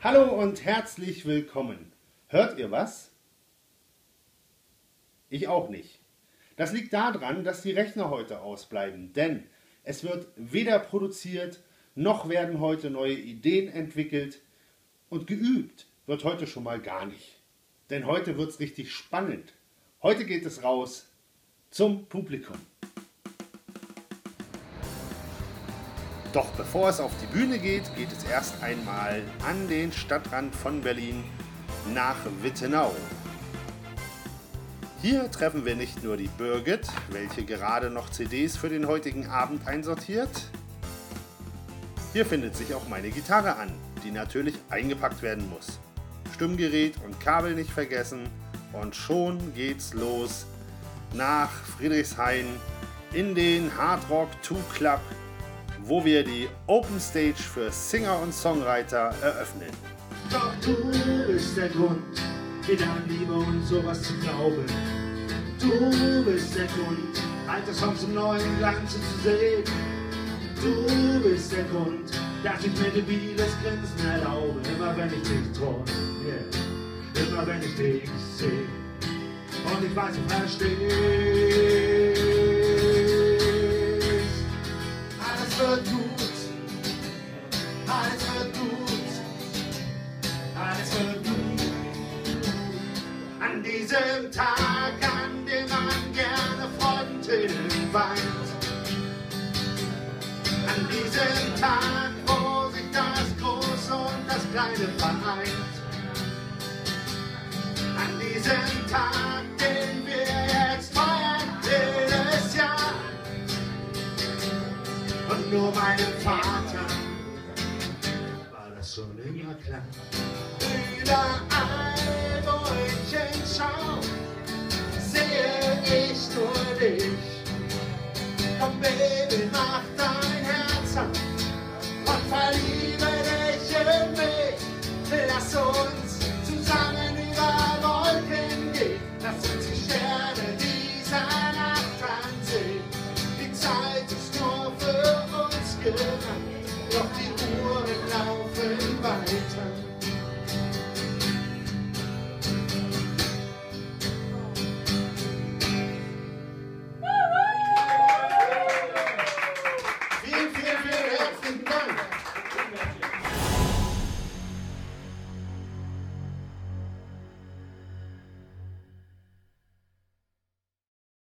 Hallo und herzlich willkommen. Hört ihr was? Ich auch nicht. Das liegt daran, dass die Rechner heute ausbleiben, denn es wird weder produziert, noch werden heute neue Ideen entwickelt und geübt wird heute schon mal gar nicht. Denn heute wird es richtig spannend. Heute geht es raus zum Publikum. Doch bevor es auf die Bühne geht, geht es erst einmal an den Stadtrand von Berlin nach Wittenau. Hier treffen wir nicht nur die Birgit, welche gerade noch CDs für den heutigen Abend einsortiert. Hier findet sich auch meine Gitarre an, die natürlich eingepackt werden muss. Stimmgerät und Kabel nicht vergessen und schon geht's los nach Friedrichshain in den Hard Rock 2 Club wo wir die Open Stage für Singer und Songwriter eröffnen. Doch du bist der Grund, wieder an Liebe und sowas zu glauben. Du bist der Grund, alte Songs im neuen Glanz zu sehen. Du bist der Grund, dass ich mir debiles Grinsen erlaube, immer wenn ich dich träume, yeah. immer wenn ich dich sehe. Und ich weiß, du verstehst. An diesem Tag, wo sich das Große und das Kleine vereint. An diesem Tag, den wir jetzt feiern, jedes Jahr und nur meinem Vater war das schon immer klar. Überall,